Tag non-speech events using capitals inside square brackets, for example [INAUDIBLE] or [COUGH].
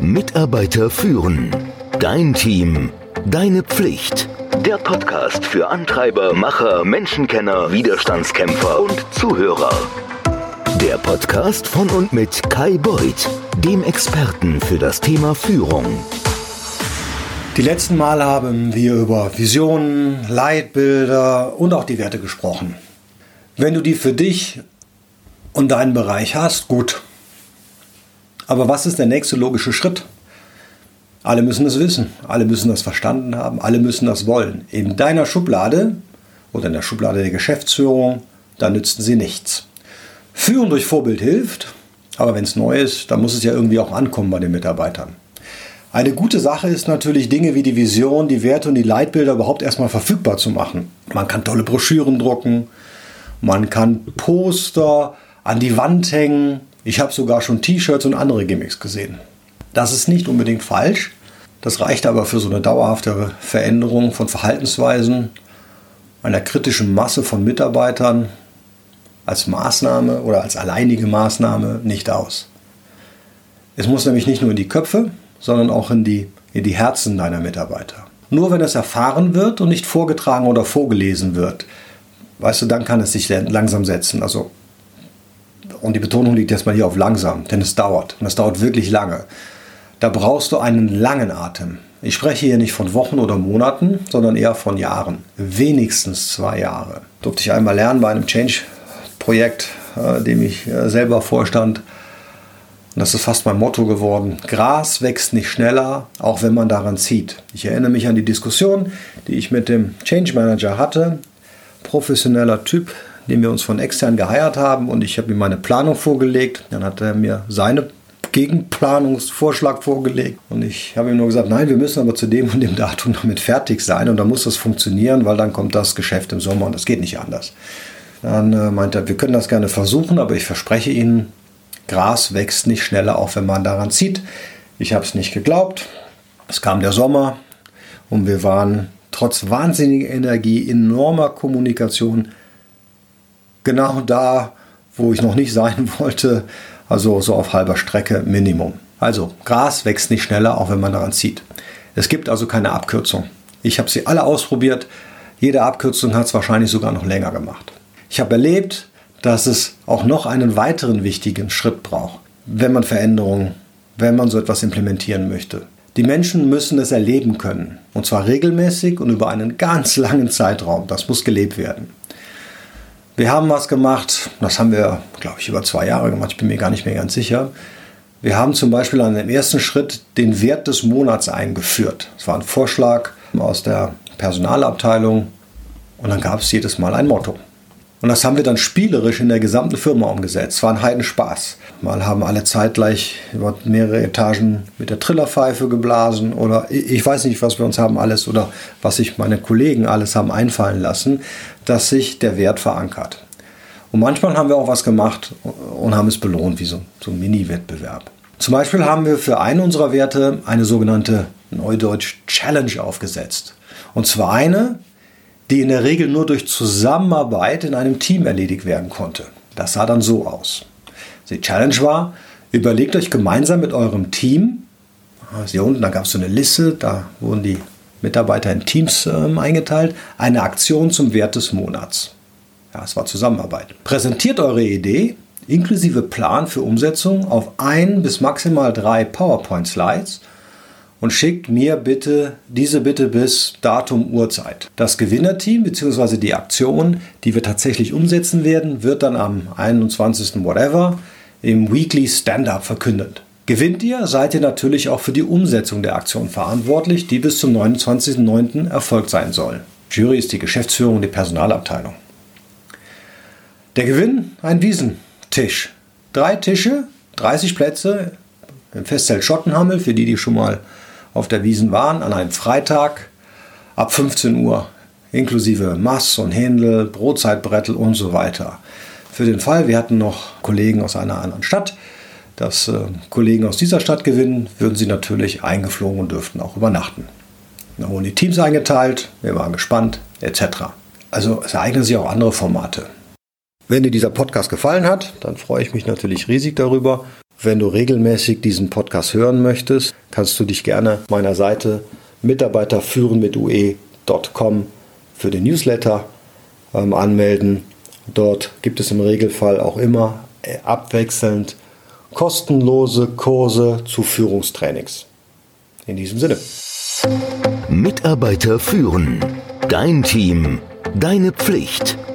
Mitarbeiter führen. Dein Team. Deine Pflicht. Der Podcast für Antreiber, Macher, Menschenkenner, Widerstandskämpfer und Zuhörer. Der Podcast von und mit Kai Beuth, dem Experten für das Thema Führung. Die letzten Mal haben wir über Visionen, Leitbilder und auch die Werte gesprochen. Wenn du die für dich und deinen Bereich hast, gut. Aber was ist der nächste logische Schritt? Alle müssen es wissen, alle müssen das verstanden haben, alle müssen das wollen. In deiner Schublade oder in der Schublade der Geschäftsführung, da nützen sie nichts. Führen durch Vorbild hilft, aber wenn es neu ist, dann muss es ja irgendwie auch ankommen bei den Mitarbeitern. Eine gute Sache ist natürlich, Dinge wie die Vision, die Werte und die Leitbilder überhaupt erstmal verfügbar zu machen. Man kann tolle Broschüren drucken, man kann Poster an die Wand hängen. Ich habe sogar schon T-Shirts und andere Gimmicks gesehen. Das ist nicht unbedingt falsch. Das reicht aber für so eine dauerhafte Veränderung von Verhaltensweisen einer kritischen Masse von Mitarbeitern als Maßnahme oder als alleinige Maßnahme nicht aus. Es muss nämlich nicht nur in die Köpfe, sondern auch in die, in die Herzen deiner Mitarbeiter. Nur wenn es erfahren wird und nicht vorgetragen oder vorgelesen wird, weißt du, dann kann es sich langsam setzen. Also, und die Betonung liegt erstmal hier auf langsam, denn es dauert. Und es dauert wirklich lange. Da brauchst du einen langen Atem. Ich spreche hier nicht von Wochen oder Monaten, sondern eher von Jahren. Wenigstens zwei Jahre. Durfte ich einmal lernen bei einem Change-Projekt, äh, dem ich äh, selber vorstand. Und das ist fast mein Motto geworden. Gras wächst nicht schneller, auch wenn man daran zieht. Ich erinnere mich an die Diskussion, die ich mit dem Change Manager hatte. Professioneller Typ, den wir uns von extern geheiert haben. Und ich habe ihm meine Planung vorgelegt. Dann hat er mir seine Gegenplanungsvorschlag vorgelegt. Und ich habe ihm nur gesagt, nein, wir müssen aber zu dem und dem Datum damit fertig sein. Und dann muss das funktionieren, weil dann kommt das Geschäft im Sommer und das geht nicht anders. Dann äh, meinte er, wir können das gerne versuchen, aber ich verspreche Ihnen, Gras wächst nicht schneller, auch wenn man daran zieht. Ich habe es nicht geglaubt. Es kam der Sommer und wir waren trotz wahnsinniger Energie, enormer Kommunikation genau da, wo ich noch nicht sein [LAUGHS] wollte, also so auf halber Strecke Minimum. Also Gras wächst nicht schneller, auch wenn man daran zieht. Es gibt also keine Abkürzung. Ich habe sie alle ausprobiert. Jede Abkürzung hat es wahrscheinlich sogar noch länger gemacht. Ich habe erlebt, dass es auch noch einen weiteren wichtigen Schritt braucht, wenn man Veränderungen, wenn man so etwas implementieren möchte. Die Menschen müssen es erleben können. Und zwar regelmäßig und über einen ganz langen Zeitraum. Das muss gelebt werden. Wir haben was gemacht, das haben wir, glaube ich, über zwei Jahre gemacht, ich bin mir gar nicht mehr ganz sicher. Wir haben zum Beispiel an dem ersten Schritt den Wert des Monats eingeführt. Das war ein Vorschlag aus der Personalabteilung und dann gab es jedes Mal ein Motto. Und das haben wir dann spielerisch in der gesamten Firma umgesetzt. Es war ein Heidenspaß. Mal haben alle zeitgleich mehrere Etagen mit der Trillerpfeife geblasen oder ich weiß nicht, was wir uns haben alles oder was sich meine Kollegen alles haben einfallen lassen, dass sich der Wert verankert. Und manchmal haben wir auch was gemacht und haben es belohnt, wie so, so ein Mini-Wettbewerb. Zum Beispiel haben wir für einen unserer Werte eine sogenannte Neudeutsch Challenge aufgesetzt. Und zwar eine, die in der Regel nur durch Zusammenarbeit in einem Team erledigt werden konnte. Das sah dann so aus. Die Challenge war, überlegt euch gemeinsam mit eurem Team, hier unten, da gab es so eine Liste, da wurden die Mitarbeiter in Teams äh, eingeteilt, eine Aktion zum Wert des Monats. Ja, es war Zusammenarbeit. Präsentiert eure Idee inklusive Plan für Umsetzung auf ein bis maximal drei PowerPoint-Slides und schickt mir bitte diese bitte bis Datum Uhrzeit. Das Gewinnerteam bzw. die Aktion, die wir tatsächlich umsetzen werden, wird dann am 21. whatever im Weekly Stand-up verkündet. Gewinnt ihr, seid ihr natürlich auch für die Umsetzung der Aktion verantwortlich, die bis zum 29.09. erfolgt sein soll. Jury ist die Geschäftsführung und die Personalabteilung. Der Gewinn, ein Wiesentisch. Drei Tische, 30 Plätze im Festzelt Schottenhammel, für die, die schon mal auf der Wiesen waren, an einem Freitag ab 15 Uhr, inklusive Mass und Händel, Brotzeitbrettel und so weiter. Für den Fall, wir hatten noch Kollegen aus einer anderen Stadt, dass äh, Kollegen aus dieser Stadt gewinnen, würden sie natürlich eingeflogen und dürften auch übernachten. Dann wurden die Teams eingeteilt, wir waren gespannt, etc. Also es ereignen sich auch andere Formate. Wenn dir dieser Podcast gefallen hat, dann freue ich mich natürlich riesig darüber. Wenn du regelmäßig diesen Podcast hören möchtest, kannst du dich gerne meiner Seite mitarbeiterführen mit ue.com für den Newsletter ähm, anmelden. Dort gibt es im Regelfall auch immer äh, abwechselnd kostenlose Kurse zu Führungstrainings. In diesem Sinne. Mitarbeiter führen. Dein Team. Deine Pflicht.